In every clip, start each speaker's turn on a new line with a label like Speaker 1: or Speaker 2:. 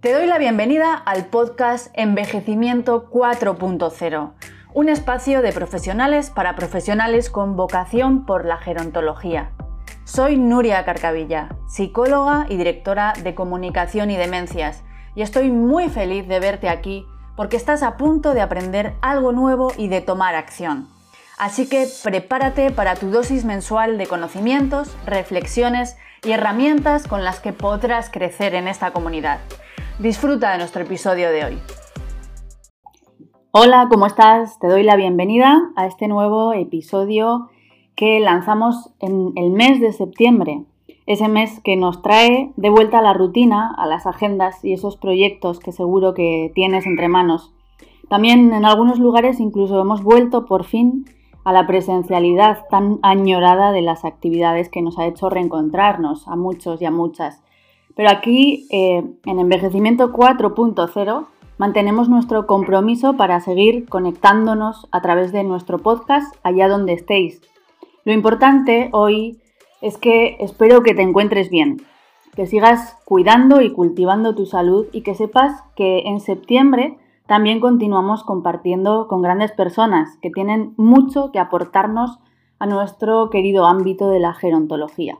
Speaker 1: Te doy la bienvenida al podcast Envejecimiento 4.0, un espacio de profesionales para profesionales con vocación por la gerontología. Soy Nuria Carcavilla, psicóloga y directora de comunicación y demencias, y estoy muy feliz de verte aquí porque estás a punto de aprender algo nuevo y de tomar acción. Así que prepárate para tu dosis mensual de conocimientos, reflexiones y herramientas con las que podrás crecer en esta comunidad. Disfruta de nuestro episodio de hoy. Hola, ¿cómo estás? Te doy la bienvenida a este nuevo episodio que lanzamos en el mes de septiembre. Ese mes que nos trae de vuelta a la rutina, a las agendas y esos proyectos que seguro que tienes entre manos. También en algunos lugares incluso hemos vuelto por fin a la presencialidad tan añorada de las actividades que nos ha hecho reencontrarnos a muchos y a muchas. Pero aquí, eh, en Envejecimiento 4.0, mantenemos nuestro compromiso para seguir conectándonos a través de nuestro podcast allá donde estéis. Lo importante hoy es que espero que te encuentres bien, que sigas cuidando y cultivando tu salud y que sepas que en septiembre también continuamos compartiendo con grandes personas que tienen mucho que aportarnos a nuestro querido ámbito de la gerontología.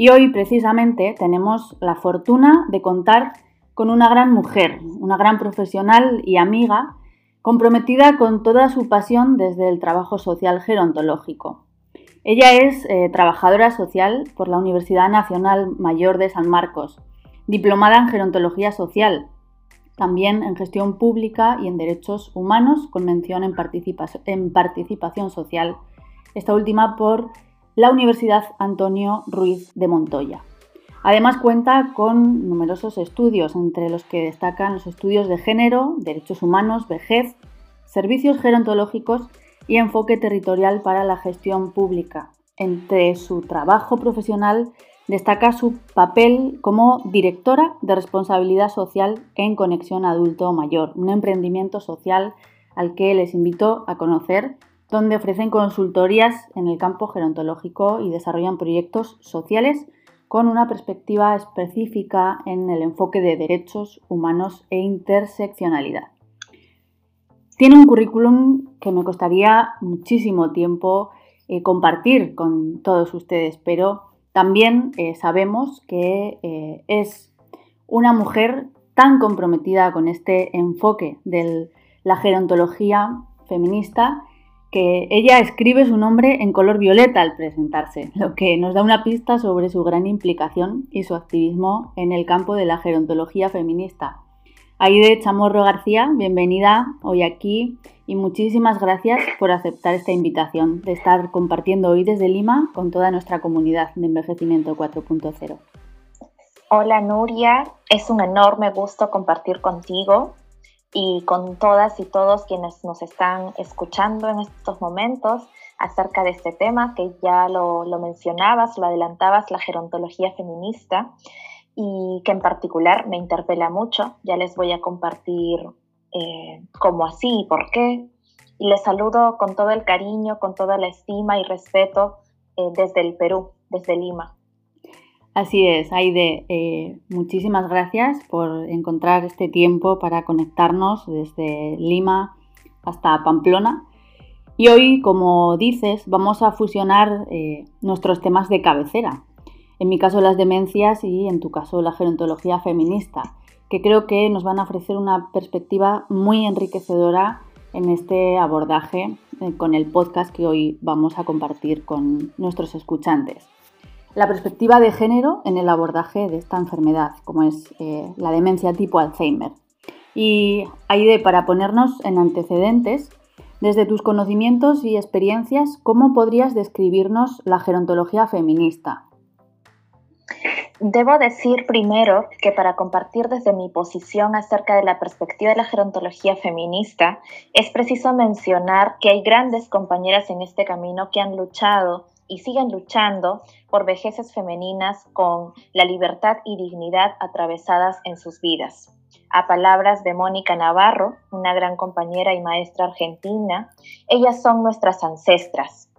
Speaker 1: Y hoy precisamente tenemos la fortuna de contar con una gran mujer, una gran profesional y amiga, comprometida con toda su pasión desde el trabajo social gerontológico. Ella es eh, trabajadora social por la Universidad Nacional Mayor de San Marcos, diplomada en gerontología social, también en gestión pública y en derechos humanos, con mención en, en participación social, esta última por la Universidad Antonio Ruiz de Montoya. Además cuenta con numerosos estudios, entre los que destacan los estudios de género, derechos humanos, vejez, servicios gerontológicos y enfoque territorial para la gestión pública. Entre su trabajo profesional destaca su papel como directora de responsabilidad social en Conexión Adulto Mayor, un emprendimiento social al que les invito a conocer donde ofrecen consultorías en el campo gerontológico y desarrollan proyectos sociales con una perspectiva específica en el enfoque de derechos humanos e interseccionalidad. Tiene un currículum que me costaría muchísimo tiempo eh, compartir con todos ustedes, pero también eh, sabemos que eh, es una mujer tan comprometida con este enfoque de la gerontología feminista que ella escribe su nombre en color violeta al presentarse, lo que nos da una pista sobre su gran implicación y su activismo en el campo de la gerontología feminista. Aide Chamorro García, bienvenida hoy aquí y muchísimas gracias por aceptar esta invitación de estar compartiendo hoy desde Lima con toda nuestra comunidad de envejecimiento 4.0.
Speaker 2: Hola Nuria, es un enorme gusto compartir contigo y con todas y todos quienes nos están escuchando en estos momentos acerca de este tema que ya lo, mencionabas, lo adelantabas, la gerontología feminista y que en particular me interpela mucho. Ya les voy a compartir eh, cómo así y por qué. Y les saludo con todo el cariño, con toda la estima y respeto eh, desde el Perú, desde Lima.
Speaker 1: Así es, Aide, eh, muchísimas gracias por encontrar este tiempo para conectarnos desde Lima hasta Pamplona. Y hoy, como dices, vamos a fusionar eh, nuestros temas de cabecera. En mi caso las demencias y en tu caso la gerontología feminista, que creo que nos van a ofrecer una perspectiva muy enriquecedora en este abordaje eh, con el podcast que hoy vamos a compartir con nuestros escuchantes la perspectiva de género en el abordaje de esta enfermedad, como es eh, la demencia tipo Alzheimer. Y Aide, para ponernos en antecedentes, desde tus conocimientos y experiencias, ¿cómo podrías describirnos la gerontología feminista?
Speaker 2: Debo decir primero que para compartir desde mi posición acerca de la perspectiva de la gerontología feminista, es preciso mencionar que hay grandes compañeras en este camino que han luchado y siguen luchando por vejeces femeninas con la libertad y dignidad atravesadas en sus vidas. A palabras de Mónica Navarro, una gran compañera y maestra argentina, ellas son nuestras ancestras.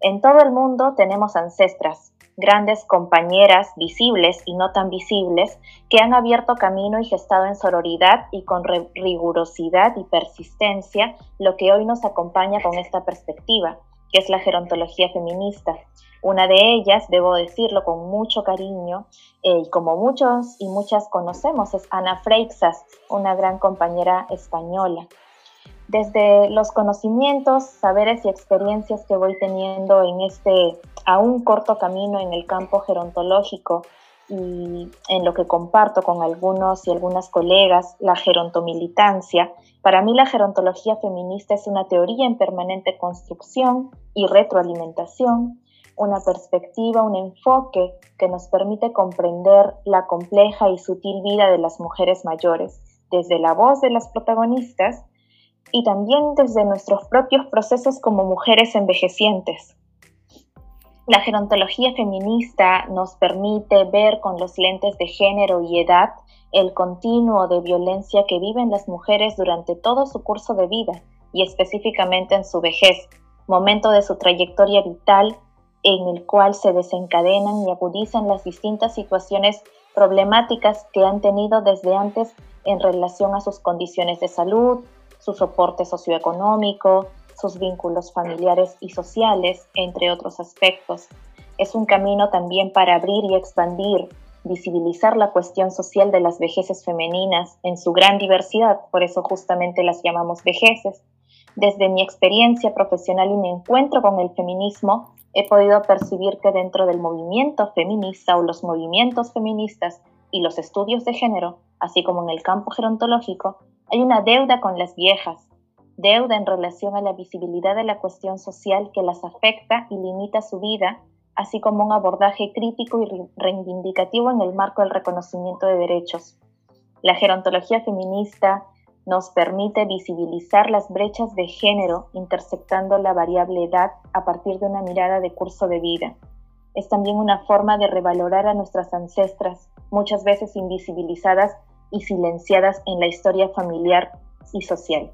Speaker 2: En todo el mundo tenemos ancestras, grandes compañeras visibles y no tan visibles que han abierto camino y gestado en sororidad y con rigurosidad y persistencia lo que hoy nos acompaña con esta perspectiva, que es la gerontología feminista. Una de ellas, debo decirlo con mucho cariño, eh, y como muchos y muchas conocemos, es Ana Freixas, una gran compañera española desde los conocimientos, saberes y experiencias que voy teniendo en este aún corto camino en el campo gerontológico y en lo que comparto con algunos y algunas colegas, la gerontomilitancia, para mí la gerontología feminista es una teoría en permanente construcción y retroalimentación, una perspectiva, un enfoque que nos permite comprender la compleja y sutil vida de las mujeres mayores, desde la voz de las protagonistas y también desde nuestros propios procesos como mujeres envejecientes. La gerontología feminista nos permite ver con los lentes de género y edad el continuo de violencia que viven las mujeres durante todo su curso de vida y específicamente en su vejez, momento de su trayectoria vital en el cual se desencadenan y agudizan las distintas situaciones problemáticas que han tenido desde antes en relación a sus condiciones de salud, su soporte socioeconómico, sus vínculos familiares y sociales, entre otros aspectos. Es un camino también para abrir y expandir, visibilizar la cuestión social de las vejeces femeninas en su gran diversidad, por eso justamente las llamamos vejeces. Desde mi experiencia profesional y mi encuentro con el feminismo, he podido percibir que dentro del movimiento feminista o los movimientos feministas y los estudios de género, así como en el campo gerontológico, hay una deuda con las viejas, deuda en relación a la visibilidad de la cuestión social que las afecta y limita su vida, así como un abordaje crítico y reivindicativo en el marco del reconocimiento de derechos. La gerontología feminista nos permite visibilizar las brechas de género interceptando la variable edad a partir de una mirada de curso de vida. Es también una forma de revalorar a nuestras ancestras, muchas veces invisibilizadas y silenciadas en la historia familiar y social.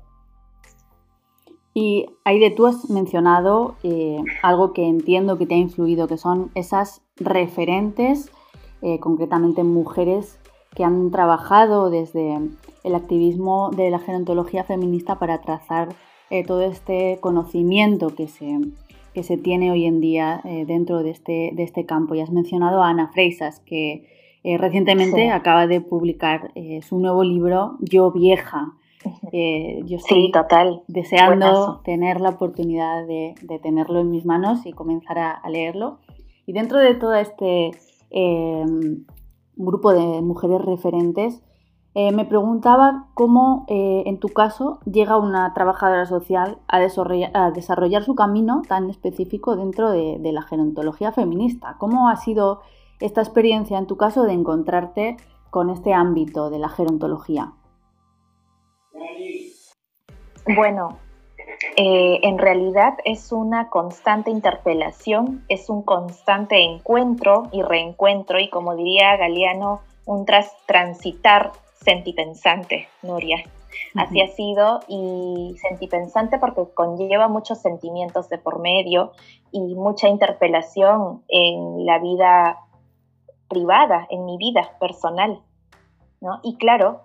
Speaker 1: Y Aide, tú has mencionado eh, algo que entiendo que te ha influido, que son esas referentes, eh, concretamente mujeres que han trabajado desde el activismo de la gerontología feminista para trazar eh, todo este conocimiento que se, que se tiene hoy en día dentro de este, de este campo. Y has mencionado a Ana Freisas, que eh, recientemente acaba de publicar eh, su nuevo libro, Yo Vieja.
Speaker 2: Eh, yo estoy total.
Speaker 1: deseando tener la oportunidad de, tenerlo en mis manos y comenzar a, leerlo. Y dentro de todo este em, grupo de mujeres referentes, me preguntaba cómo, en tu caso, llega una trabajadora social a desarrollar, su camino tan específico dentro de, de, la gerontología feminista. ¿Cómo ha sido esta experiencia en tu caso de encontrarte con este ámbito de la gerontología?
Speaker 2: Bueno, eh, en realidad es una constante interpelación, es un constante encuentro y reencuentro y como diría Galeano, un transitar sentipensante, Nuria. Así ha sido y sentipensante porque conlleva muchos sentimientos de por medio y mucha interpelación en la vida privada, en mi vida personal. ¿no? Y claro,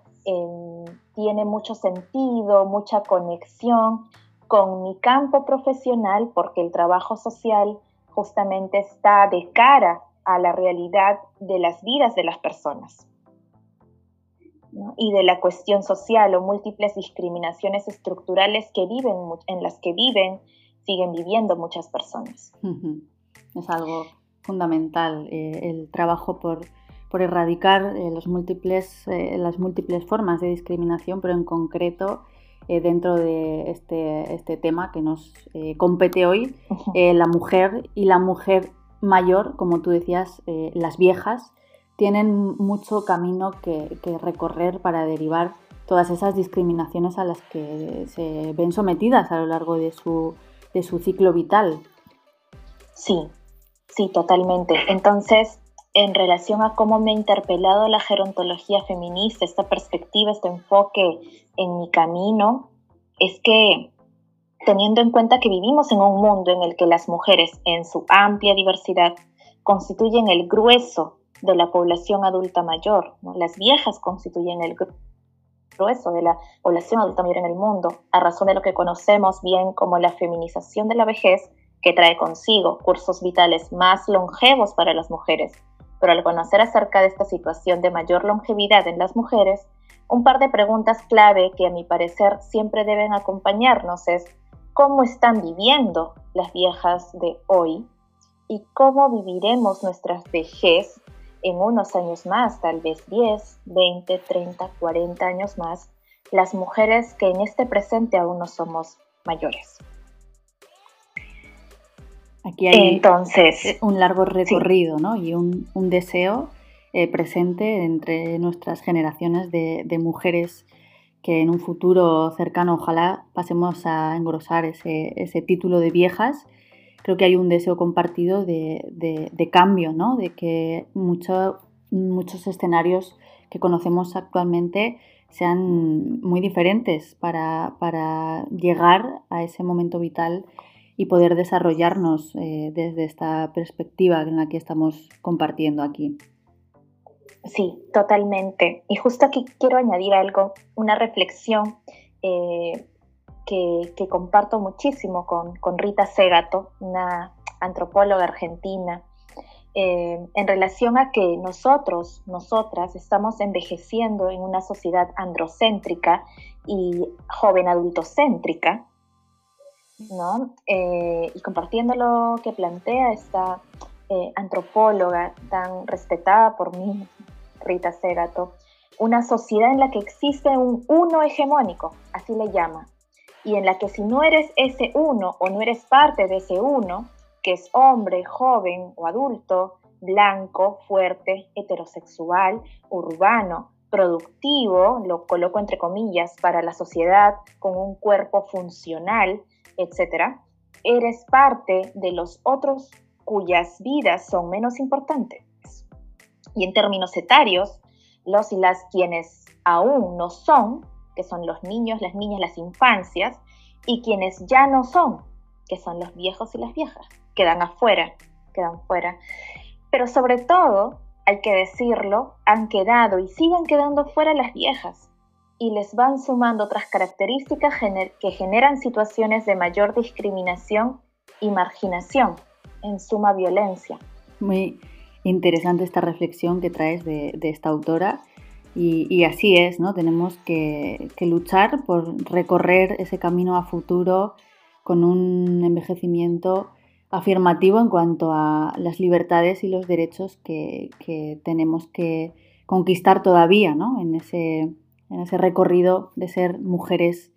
Speaker 2: tiene mucho sentido, mucha conexión con mi campo profesional porque el trabajo social justamente está de cara a la realidad de las vidas de las personas y de la cuestión social o múltiples discriminaciones estructurales que viven, en las que viven, siguen viviendo muchas personas.
Speaker 1: Es algo fundamental eh, el trabajo por, erradicar eh, los múltiples, eh, las múltiples formas de discriminación, pero en concreto dentro de este, este, tema que nos compete hoy, la mujer y la mujer mayor, como tú decías, las viejas, tienen mucho camino que, que, recorrer para derivar todas esas discriminaciones a las que se ven sometidas a lo largo de su, de su ciclo vital.
Speaker 2: Sí, Sí, totalmente. Entonces, en relación a cómo me ha interpelado la gerontología feminista, esta perspectiva, este enfoque en mi camino, es que teniendo en cuenta que vivimos en un mundo en el que las mujeres, en su amplia diversidad, constituyen el grueso de la población adulta mayor. Las viejas constituyen el grueso de la población adulta mayor en el mundo, a razón de lo que conocemos bien como la feminización de la vejez, que trae consigo cursos vitales más longevos para las mujeres. Pero al conocer acerca de esta situación de mayor longevidad en las mujeres, un par de preguntas clave que a mi parecer siempre deben acompañarnos es cómo están viviendo las viejas de hoy y cómo viviremos nuestra vejez en unos años más, tal vez 10, 20, 30, 40 años más, las mujeres que en este presente aún no somos mayores.
Speaker 1: Aquí hay Entonces, un largo recorrido ¿no? y un, deseo eh, presente entre nuestras generaciones de, mujeres que en un futuro cercano ojalá pasemos a engrosar ese, ese título de viejas creo que hay un deseo compartido de, cambio, ¿no? de que muchos escenarios que conocemos actualmente sean muy diferentes para, llegar a ese momento vital y poder desarrollarnos eh, desde esta perspectiva en la que estamos compartiendo aquí.
Speaker 2: Sí, totalmente. Y justo aquí quiero añadir algo, una reflexión eh, que, comparto muchísimo con, Rita Segato, una antropóloga argentina, eh, en relación a que nosotros, nosotras, estamos envejeciendo en una sociedad androcéntrica y joven adultocéntrica, ¿no? Eh, y compartiendo lo que plantea esta eh, antropóloga tan respetada por mí, Rita Segato, una sociedad en la que existe un uno hegemónico, así le llama, y en la que si no eres ese uno o no eres parte de ese uno, que es hombre, joven o adulto, blanco, fuerte, heterosexual, urbano, productivo, lo coloco entre comillas, para la sociedad, con un cuerpo funcional, etc., eres parte de los otros cuyas vidas son menos importantes. Y en términos etarios, los y las quienes aún no son que son los niños, las niñas, las infancias, y quienes ya no son, que son los viejos y las viejas, quedan afuera, quedan fuera. Pero sobre todo, hay que decirlo, han quedado y siguen quedando fuera las viejas, y les van sumando otras características que generan situaciones de mayor discriminación y marginación, en suma violencia.
Speaker 1: Muy interesante esta reflexión que traes de, de esta autora y, así es, ¿no? Tenemos que, luchar por recorrer ese camino a futuro con un envejecimiento afirmativo en cuanto a las libertades y los derechos que, tenemos que conquistar todavía, ¿no? En ese, en ese recorrido de ser mujeres,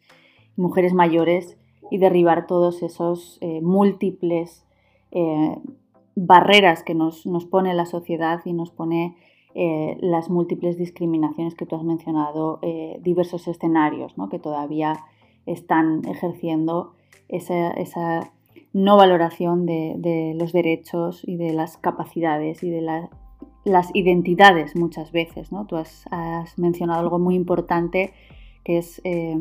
Speaker 1: mujeres mayores y derribar todos esos eh, múltiples eh, barreras que nos, nos pone la sociedad y nos pone eh, las múltiples discriminaciones que tú has mencionado, diversos escenarios que todavía están ejerciendo esa, no valoración de, los derechos y de las capacidades y de las identidades muchas veces. ¿no? Tú has, mencionado algo muy importante que es eh,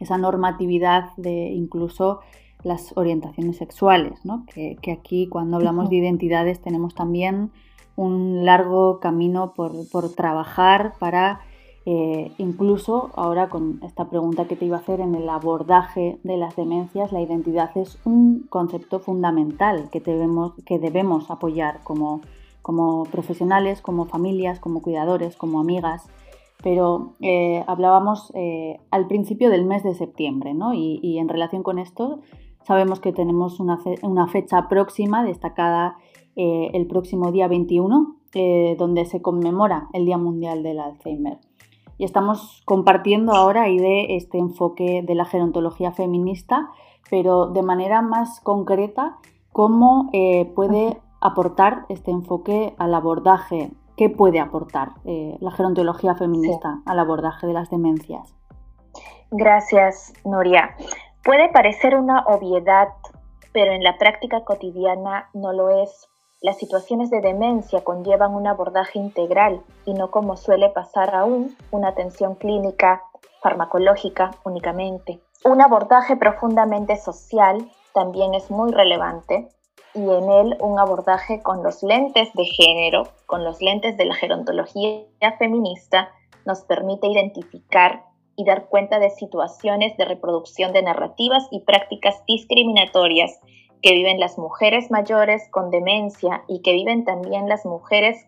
Speaker 1: esa normatividad de incluso las orientaciones sexuales, que, que, aquí cuando hablamos de identidades tenemos también un largo camino por, trabajar para eh, incluso ahora con esta pregunta que te iba a hacer en el abordaje de las demencias, la identidad es un concepto fundamental que debemos, que debemos apoyar como, como profesionales, como familias, como cuidadores, como amigas. Pero eh, hablábamos eh, al principio del mes de septiembre, ¿no? Y, en relación con esto, sabemos que tenemos una, una fecha próxima destacada eh, el próximo día 21, eh, donde se conmemora el Día Mundial del Alzheimer. Y estamos compartiendo ahora y de este enfoque de la gerontología feminista, pero de manera más concreta, cómo eh, puede aportar este enfoque al abordaje, qué puede aportar la gerontología feminista al abordaje de las demencias.
Speaker 2: Gracias, Nuria. Puede parecer una obviedad, pero en la práctica cotidiana no lo es las situaciones de demencia conllevan un abordaje integral y no como suele pasar aún una atención clínica farmacológica únicamente. Un abordaje profundamente social también es muy relevante y en él un abordaje con los lentes de género, con los lentes de la gerontología feminista, nos permite identificar y dar cuenta de situaciones de reproducción de narrativas y prácticas discriminatorias que viven las mujeres mayores con demencia y que viven también las mujeres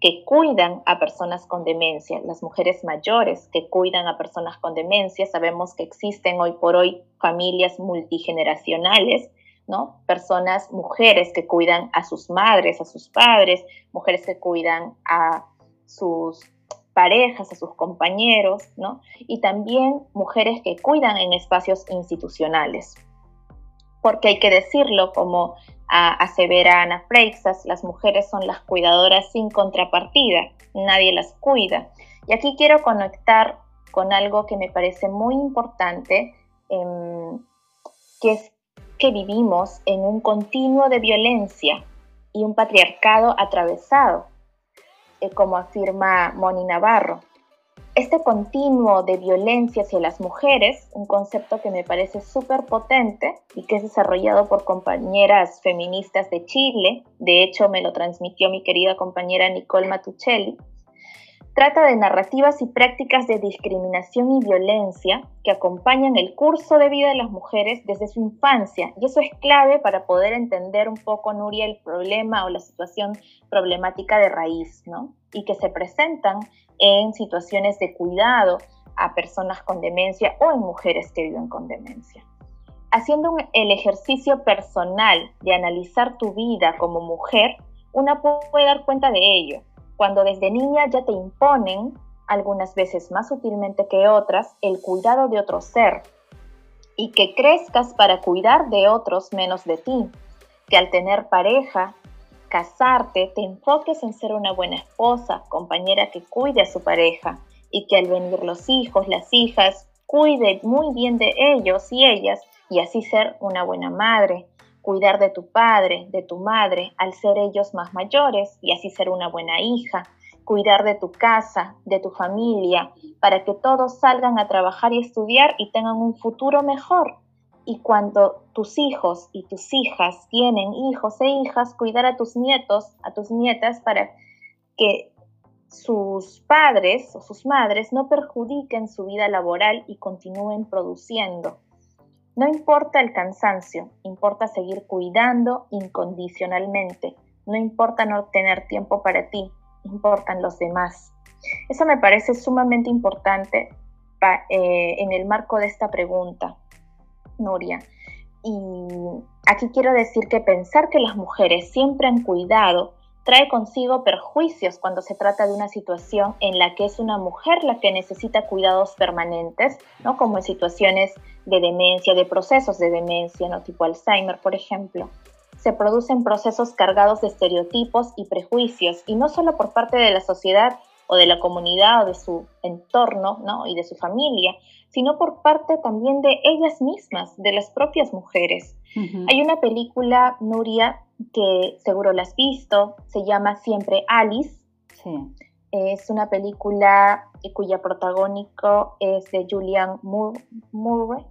Speaker 2: que cuidan a personas con demencia, las mujeres mayores que cuidan a personas con demencia. Sabemos que existen hoy por hoy familias multigeneracionales, ¿no? Personas, mujeres que cuidan a sus madres, a sus padres, mujeres que cuidan a sus parejas, a sus compañeros, ¿no? Y también mujeres que cuidan en espacios institucionales. Porque hay que decirlo, como asevera Ana Freixas, las mujeres son las cuidadoras sin contrapartida, nadie las cuida. Y aquí quiero conectar con algo que me parece muy importante, em, que es vivimos en un continuo de violencia y un patriarcado atravesado eh, como afirma Moni Navarro. Este continuo de violencia hacia las mujeres, un concepto que me parece súper potente y que es desarrollado por compañeras feministas de Chile, de hecho me lo transmitió mi querida compañera Nicole Matuccelli, Trata de narrativas y prácticas de discriminación y violencia que acompañan el curso de vida de las mujeres desde su infancia. Y eso es clave para poder entender un poco, Nuria, el problema o la situación problemática de raíz, ¿no? Y que se presentan en situaciones de cuidado a personas con demencia o en mujeres que viven con demencia. Haciendo el ejercicio personal de analizar tu vida como mujer, una puede dar cuenta de ello cuando desde niña ya te imponen, algunas veces más sutilmente que otras, el cuidado de otro ser y que crezcas para cuidar de otros menos de ti, que al tener pareja, casarte, te enfoques en ser una buena esposa, compañera que cuide a su pareja y que al venir los hijos, las hijas, cuide muy bien de ellos y ellas y así ser una buena madre, cuidar de tu padre, de tu madre, al ser ellos más mayores y así ser una buena hija, cuidar de tu casa, de tu familia, para que todos salgan a trabajar y estudiar y tengan un futuro mejor. Y cuando tus hijos y tus hijas tienen hijos e hijas, cuidar a tus nietos, a tus nietas, para que sus padres o sus madres no perjudiquen su vida laboral y continúen produciendo. No importa el cansancio, importa seguir cuidando incondicionalmente. No importa no tener tiempo para ti, importan los demás. Eso me parece sumamente importante eh, en el marco de esta pregunta, Nuria. Y aquí quiero decir que pensar que las mujeres siempre han cuidado trae consigo perjuicios cuando se trata de una situación en la que es una mujer la que necesita cuidados permanentes, ¿no? como en situaciones de demencia, de procesos de demencia, ¿no? tipo Alzheimer, por ejemplo. Se producen procesos cargados de estereotipos y prejuicios, y no solo por parte de la sociedad o de la comunidad o de su entorno ¿no? y de su familia, sino por parte también de ellas mismas, de las propias mujeres. Hay una película, Nuria, que seguro la has visto, se llama Siempre Alice. Es una película cuya protagónico es de Julian Murray,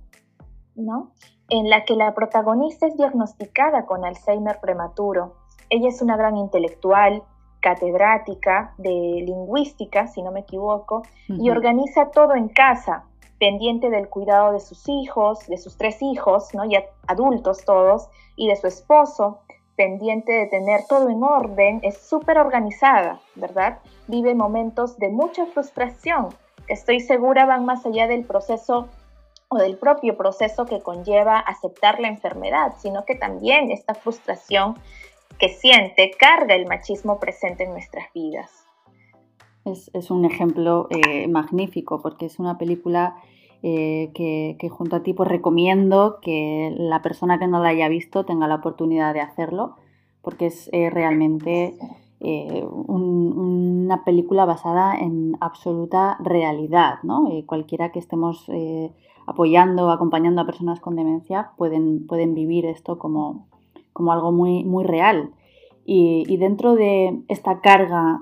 Speaker 2: ¿no? En la que la protagonista es diagnosticada con Alzheimer prematuro. Ella es una gran intelectual, catedrática de lingüística, si no me equivoco, y organiza todo en casa, pendiente del cuidado de sus hijos, de sus tres hijos, ¿no? ya adultos todos, y de su esposo, pendiente de tener todo en orden, es súper organizada, ¿verdad? Vive momentos de mucha frustración, que estoy segura van más allá del proceso o del propio proceso que conlleva aceptar la enfermedad, sino que también esta frustración que siente carga el machismo presente en nuestras vidas.
Speaker 1: Es, un ejemplo eh, magnífico porque es una película eh, que, junto a ti pues recomiendo que la persona que no la haya visto tenga la oportunidad de hacerlo, porque es eh, realmente eh, una película basada en absoluta realidad. ¿no? cualquiera que estemos apoyando o acompañando a personas con demencia pueden, pueden vivir esto como, como algo muy, muy real. Y, y, dentro de esta carga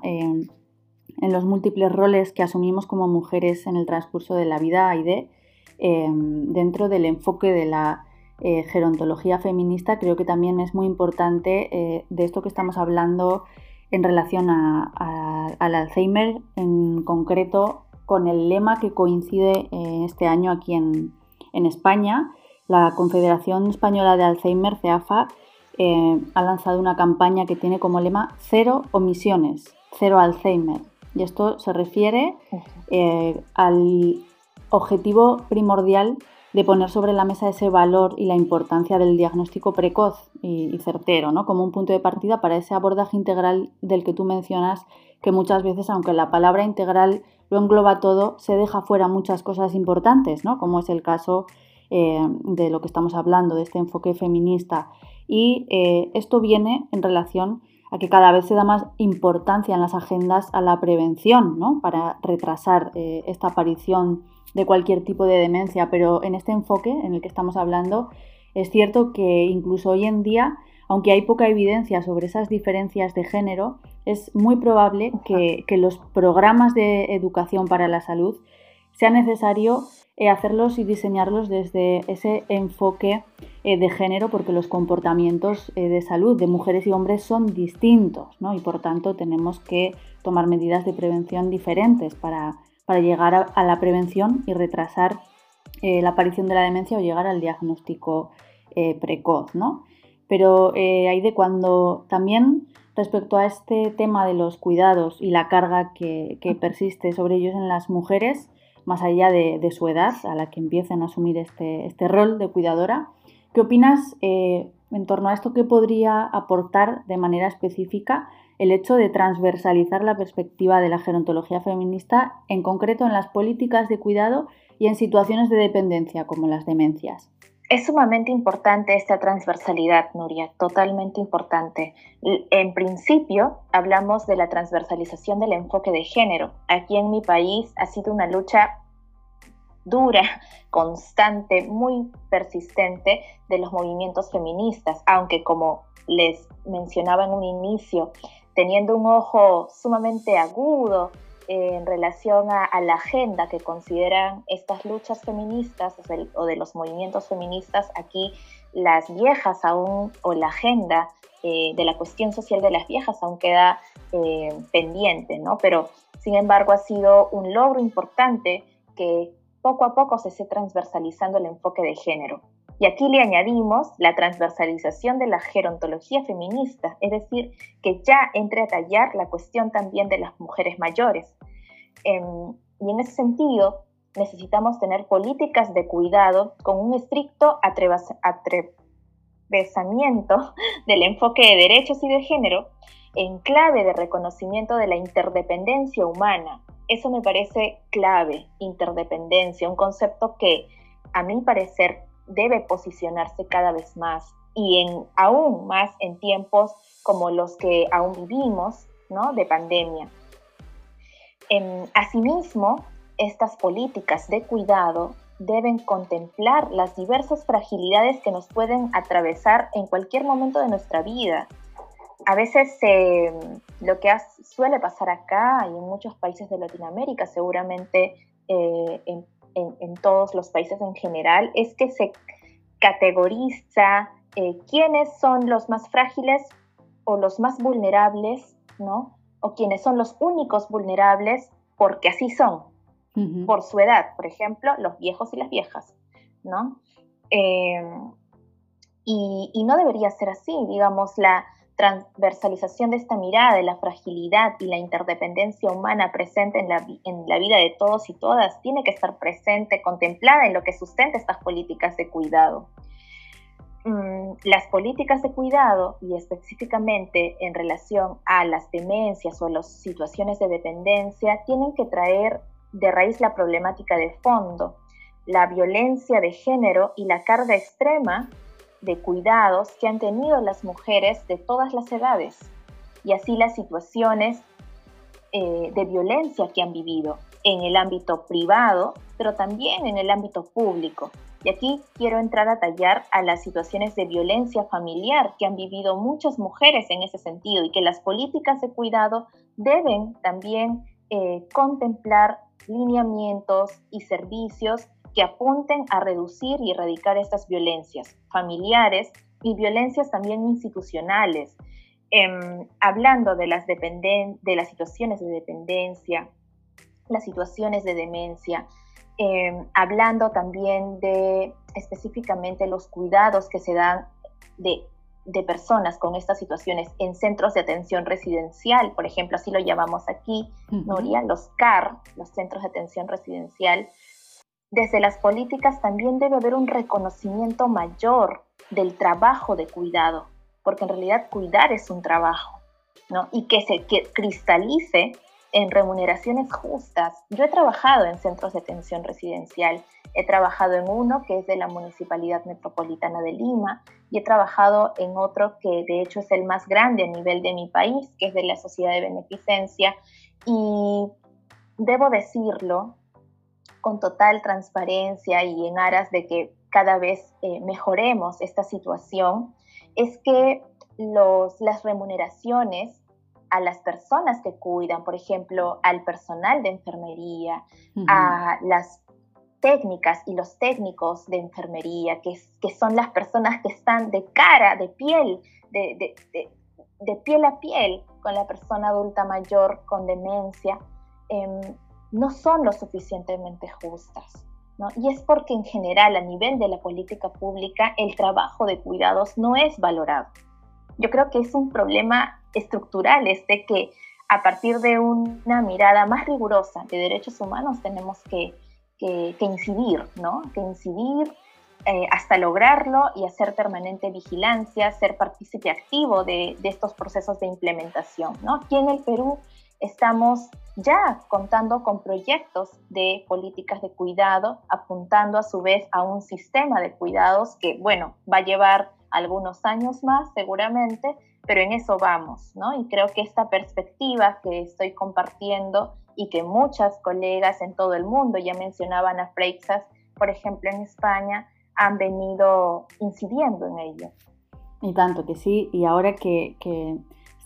Speaker 1: en los múltiples roles que asumimos como mujeres en el transcurso de la vida, Aide, eh, dentro del enfoque de la eh, gerontología feminista, creo que también es muy importante eh, de esto que estamos hablando en relación al Alzheimer, en concreto con el lema que coincide este año aquí en, en, España. La Confederación Española de Alzheimer, CEAFA, ha lanzado una campaña que tiene como lema cero omisiones, cero Alzheimer. Y esto se refiere al objetivo primordial de poner sobre la mesa ese valor y la importancia del diagnóstico precoz y, certero, ¿no? Como un punto de partida para ese abordaje integral del que tú mencionas, que muchas veces, aunque la palabra integral lo engloba todo, se deja fuera muchas cosas importantes, ¿no? Como es el caso eh, de lo que estamos hablando, de este enfoque feminista. Y eh, esto viene en relación a que cada vez se da más importancia en las agendas a la prevención, ¿no? Para retrasar eh, esta aparición de cualquier tipo de demencia, pero en este enfoque en el que estamos hablando, es cierto que incluso hoy en día, aunque hay poca evidencia sobre esas diferencias de género, es muy probable que, los programas de educación para la salud sea necesario eh, hacerlos y diseñarlos desde ese enfoque eh, de género porque los comportamientos eh, de salud de mujeres y hombres son distintos ¿no? y por tanto tenemos que tomar medidas de prevención diferentes para para llegar a, la prevención y retrasar la aparición de la demencia o llegar al diagnóstico precoz, ¿no? Pero hay de cuando también respecto a este tema de los cuidados y la carga que, persiste sobre ellos en las mujeres, más allá de, su edad, a la que empiecen a asumir este, este rol de cuidadora, ¿qué opinas en torno a esto? ¿Qué podría aportar de manera específica el hecho de transversalizar la perspectiva de la gerontología feminista, en concreto en las políticas de cuidado y en situaciones de dependencia como las demencias.
Speaker 2: Es sumamente importante esta transversalidad, Nuria, totalmente importante. En principio, hablamos de la transversalización del enfoque de género. Aquí en mi país ha sido una lucha dura, constante, muy persistente de los movimientos feministas, aunque como les mencionaba en un inicio, teniendo un ojo sumamente agudo en relación a, la agenda que consideran estas luchas feministas o de, los movimientos feministas, aquí las viejas aún, o la agenda eh, de la cuestión social de las viejas aún queda eh, pendiente, ¿no? Pero, sin embargo, ha sido un logro importante que poco a poco se esté transversalizando el enfoque de género. Y aquí le añadimos la transversalización de la gerontología feminista, es decir, que ya entre a tallar la cuestión también de las mujeres mayores. Em, y en ese sentido, necesitamos tener políticas de cuidado con un estricto atravesamiento del enfoque de derechos y de género en clave de reconocimiento de la interdependencia humana. Eso me parece clave, interdependencia, un concepto que, a mi parecer, debe posicionarse cada vez más y en, aún más en tiempos como los que aún vivimos, ¿no? De pandemia. asimismo, estas políticas de cuidado deben contemplar las diversas fragilidades que nos pueden atravesar en cualquier momento de nuestra vida. A veces lo que suele pasar acá y en muchos países de Latinoamérica, seguramente eh, en en, todos los países en general, es que se categoriza eh, quiénes son los más frágiles o los más vulnerables, ¿no? O quiénes son los únicos vulnerables porque así son, por su edad, por ejemplo, los viejos y las viejas, ¿no? Eh, y, y, no debería ser así, digamos, la, transversalización de esta mirada de la fragilidad y la interdependencia humana presente en la, vida de todos y todas tiene que estar presente, contemplada en lo que sustenta estas políticas de cuidado. Mm, las políticas de cuidado y específicamente en relación a las demencias o las situaciones de dependencia tienen que traer de raíz la problemática de fondo, la violencia de género y la carga extrema de cuidados que han tenido las mujeres de todas las edades y así las situaciones eh, de violencia que han vivido en el ámbito privado, pero también en el ámbito público. Y aquí quiero entrar a tallar a las situaciones de violencia familiar que han vivido muchas mujeres en ese sentido y que las políticas de cuidado deben también eh, contemplar lineamientos y servicios que apunten a reducir y erradicar estas violencias familiares y violencias también institucionales, em, hablando de las, de las situaciones de dependencia, las situaciones de demencia, em, hablando también de específicamente los cuidados que se dan de, personas con estas situaciones en centros de atención residencial, por ejemplo, así lo llamamos aquí, Noria, los CAR, los centros de atención residencial. Desde las políticas también debe haber un reconocimiento mayor del trabajo de cuidado, porque en realidad cuidar es un trabajo, ¿no? Y que se cristalice en remuneraciones justas. Yo he trabajado en centros de atención residencial, he trabajado en uno que es de la Municipalidad Metropolitana de Lima y he trabajado en otro que de hecho es el más grande a nivel de mi país, que es de la Sociedad de Beneficencia. Y debo decirlo con total transparencia y en aras de que cada vez eh, mejoremos esta situación, es que los, las remuneraciones a las personas que cuidan, por ejemplo, al personal de enfermería, a las técnicas y los técnicos de enfermería, que, que, son las personas que están de cara, de piel, de, de, piel a piel con la persona adulta mayor con demencia, em, no son lo suficientemente justas. ¿no? Y es porque en general a nivel de la política pública el trabajo de cuidados no es valorado. Yo creo que es un problema estructural de que a partir de una mirada más rigurosa de derechos humanos tenemos que, incidir, ¿no? Que incidir eh, hasta lograrlo y hacer permanente vigilancia, ser partícipe activo de, estos procesos de implementación, ¿no? Aquí en el Perú estamos ya contando con proyectos de políticas de cuidado, apuntando a su vez a un sistema de cuidados que, bueno, va a llevar algunos años más seguramente, pero en eso vamos, ¿no? Y creo que esta perspectiva que estoy compartiendo y que muchas colegas en todo el mundo ya mencionaban a Freixas, por ejemplo en España, han venido incidiendo en ello.
Speaker 1: Y tanto que sí, y ahora que,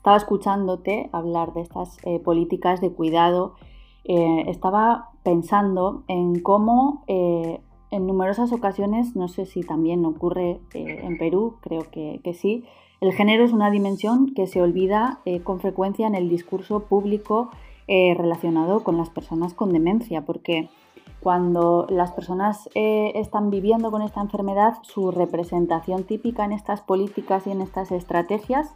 Speaker 1: estaba escuchándote hablar de estas eh, políticas de cuidado, eh, estaba pensando en cómo eh, en numerosas ocasiones, no sé si también ocurre en Perú, creo que, sí, el género es una dimensión que se olvida con frecuencia en el discurso público relacionado con las personas con demencia, porque cuando las personas están viviendo con esta enfermedad, su representación típica en estas políticas y en estas estrategias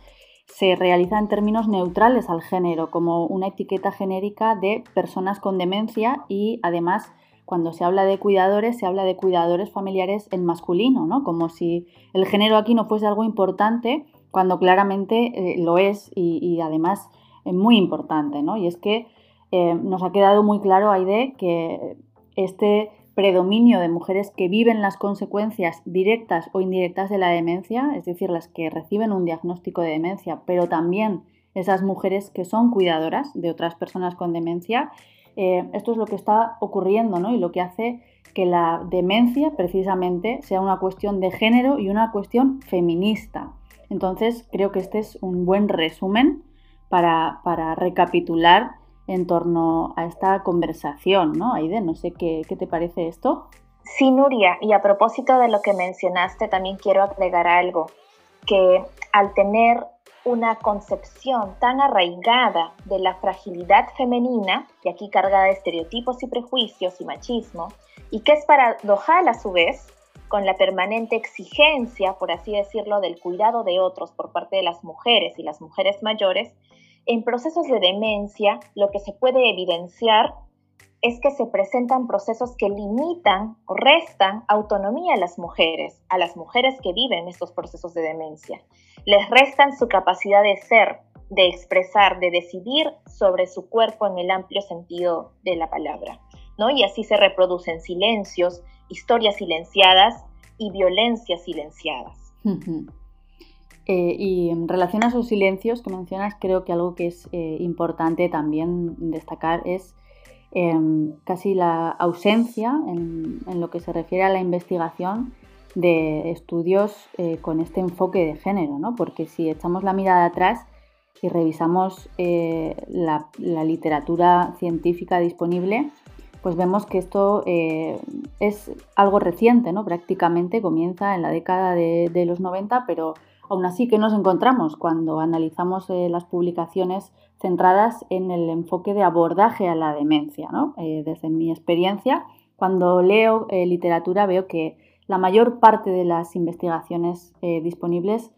Speaker 1: se realiza en términos neutrales al género, como una etiqueta genérica de personas con demencia y además cuando se habla de cuidadores, se habla de cuidadores familiares en masculino, ¿no? Como si el género aquí no fuese algo importante, cuando claramente eh, lo es y, además es muy importante, ¿no? Y es que eh, nos ha quedado muy claro, Aide, que este predominio de mujeres que viven las consecuencias directas o indirectas de la demencia, es decir, las que reciben un diagnóstico de demencia, pero también esas mujeres que son cuidadoras de otras personas con demencia, eh, esto es lo que está ocurriendo ¿no? y lo que hace que la demencia precisamente sea una cuestión de género y una cuestión feminista. Entonces creo que este es un buen resumen para, recapitular en torno a esta conversación, ¿no? Aide, no sé qué, qué te parece esto.
Speaker 2: Sí, Nuria, y a propósito de lo que mencionaste, también quiero agregar algo, que al tener una concepción tan arraigada de la fragilidad femenina, y aquí cargada de estereotipos y prejuicios y machismo, y que es paradojal a su vez con la permanente exigencia, por así decirlo, del cuidado de otros por parte de las mujeres y las mujeres mayores, en procesos de demencia lo que se puede evidenciar es que se presentan procesos que limitan o restan autonomía a las mujeres, a las mujeres que viven estos procesos de demencia. Les restan su capacidad de ser, de expresar, de decidir sobre su cuerpo en el amplio sentido de la palabra. ¿no? Y así se reproducen silencios, historias silenciadas y violencias silenciadas.
Speaker 1: Eh, y en relación a esos silencios que mencionas, creo que algo que es eh, importante también destacar es Em, casi la ausencia en, lo que se refiere a la investigación de estudios eh, con este enfoque de género, ¿no? porque si echamos la mirada atrás y revisamos la, literatura científica disponible, pues vemos que esto es algo reciente, ¿no? Prácticamente comienza en la década de, los 90, pero aún así, ¿qué nos encontramos cuando analizamos eh, las publicaciones centradas en el enfoque de abordaje a la demencia? Eh, desde mi experiencia, cuando leo literatura veo que la mayor parte de las investigaciones disponibles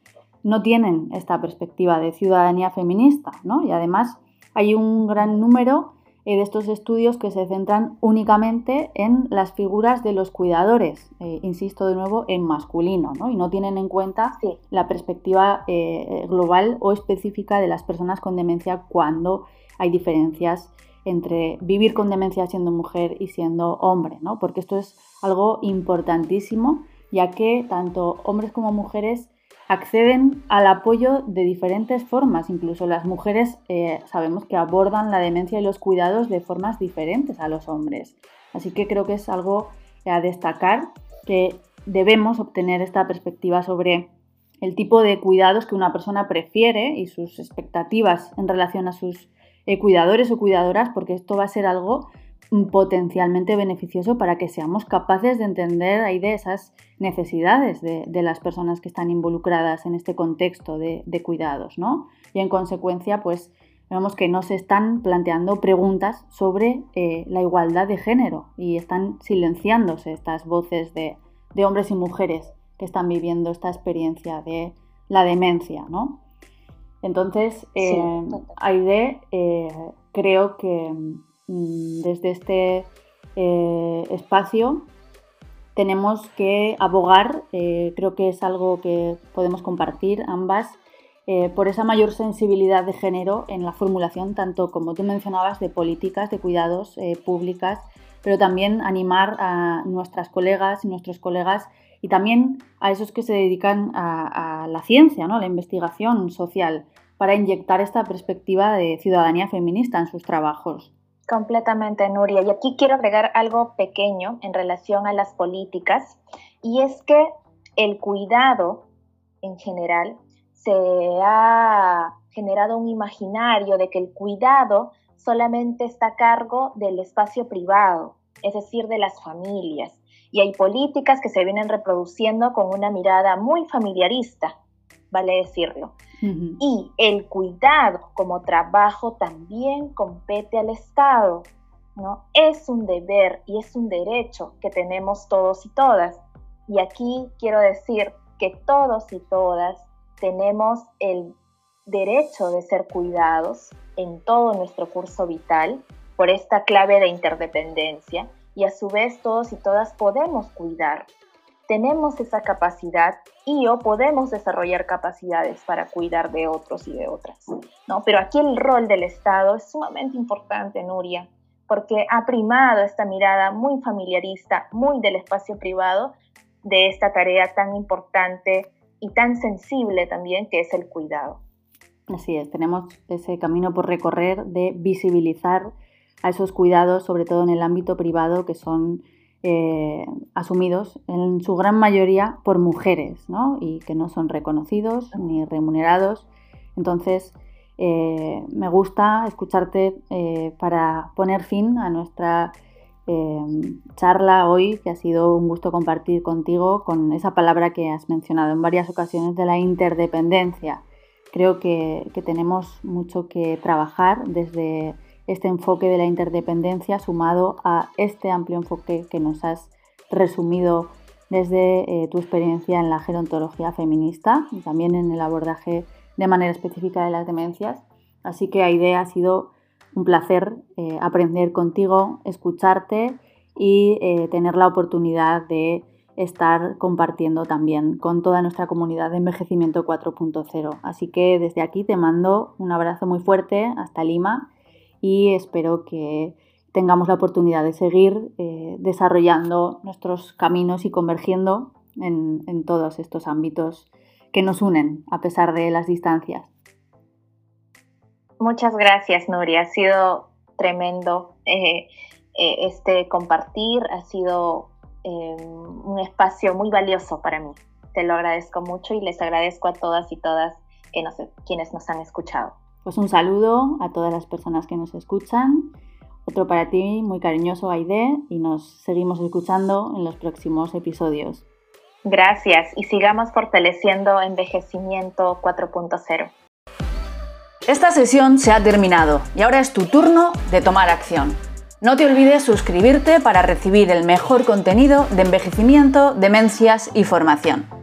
Speaker 1: no tienen esta perspectiva de ciudadanía feminista. Y además hay un gran número eh, de estos estudios que se centran únicamente en las figuras de los cuidadores, eh, insisto de nuevo, en masculino, ¿no? y no tienen en cuenta la perspectiva eh, global o específica de las personas con demencia cuando hay diferencias entre vivir con demencia siendo mujer y siendo hombre, ¿no? porque esto es algo importantísimo, ya que tanto hombres como mujeres acceden al apoyo de diferentes formas. Incluso las mujeres eh, sabemos que abordan la demencia y los cuidados de formas diferentes a los hombres. Así que creo que es algo a destacar que debemos obtener esta perspectiva sobre el tipo de cuidados que una persona prefiere y sus expectativas en relación a sus eh, cuidadores o cuidadoras, porque esto va a ser algo potencialmente beneficioso para que seamos capaces de entender ahí de esas necesidades de, las personas que están involucradas en este contexto de, cuidados, ¿no? Y en consecuencia, pues vemos que no se están planteando preguntas sobre eh, la igualdad de género y están silenciándose estas voces de, hombres y mujeres que están viviendo esta experiencia de la demencia, ¿no? Entonces, eh, Aide, eh, creo que desde este eh, espacio tenemos que abogar, eh, creo que es algo que podemos compartir ambas, eh, por esa mayor sensibilidad de género en la formulación, tanto como tú mencionabas, de políticas de cuidados públicas, pero también animar a nuestras colegas y nuestros colegas y también a esos que se dedican a, la ciencia, ¿no? a la investigación social, para inyectar esta perspectiva de ciudadanía feminista en sus trabajos.
Speaker 2: Completamente, Nuria. Y aquí quiero agregar algo pequeño en relación a las políticas, y es que el cuidado en general se ha generado un imaginario de que el cuidado solamente está a cargo del espacio privado, es decir, de las familias. Y hay políticas que se vienen reproduciendo con una mirada muy familiarista, vale decirlo. Y el cuidado como trabajo también compete al Estado, ¿no? Es un deber y es un derecho que tenemos todos y todas. Y aquí quiero decir que todos y todas tenemos el derecho de ser cuidados en todo nuestro curso vital por esta clave de interdependencia y a su vez todos y todas podemos cuidar tenemos esa capacidad y o podemos desarrollar capacidades para cuidar de otros y de otras, ¿no? Pero aquí el rol del Estado es sumamente importante, Nuria, porque ha primado esta mirada muy familiarista, muy del espacio privado de esta tarea tan importante y tan sensible también que es el cuidado.
Speaker 1: Así es, tenemos ese camino por recorrer de visibilizar a esos cuidados, sobre todo en el ámbito privado, que son eh, asumidos en su gran mayoría por mujeres ¿no? y que no son reconocidos ni remunerados. Entonces, eh, me gusta escucharte eh, para poner fin a nuestra charla hoy, que ha sido un gusto compartir contigo con esa palabra que has mencionado en varias ocasiones de la interdependencia. Creo que, que tenemos mucho que trabajar desde este enfoque de la interdependencia sumado a este amplio enfoque que nos has resumido desde eh, tu experiencia en la gerontología feminista y también en el abordaje de manera específica de las demencias. Así que Aide ha sido un placer eh, aprender contigo, escucharte y eh, tener la oportunidad de estar compartiendo también con toda nuestra comunidad de envejecimiento 4.0. Así que desde aquí te mando un abrazo muy fuerte hasta Lima y espero que tengamos la oportunidad de seguir eh, desarrollando nuestros caminos y convergiendo en, todos estos ámbitos que nos unen a pesar de las distancias.
Speaker 2: Muchas gracias, Nuria. Ha sido tremendo eh, eh, este compartir, ha sido un espacio muy valioso para mí. Te lo agradezco mucho y les agradezco a todas y todas quienes nos han escuchado.
Speaker 1: Pues un saludo a todas las personas que nos escuchan, Otro para ti, muy cariñoso, Aide, y nos seguimos escuchando en los próximos episodios.
Speaker 2: Gracias y sigamos fortaleciendo Envejecimiento 4.0.
Speaker 1: Esta sesión se ha terminado y ahora es tu turno de tomar acción. No te olvides suscribirte para recibir el mejor contenido de envejecimiento, demencias y formación.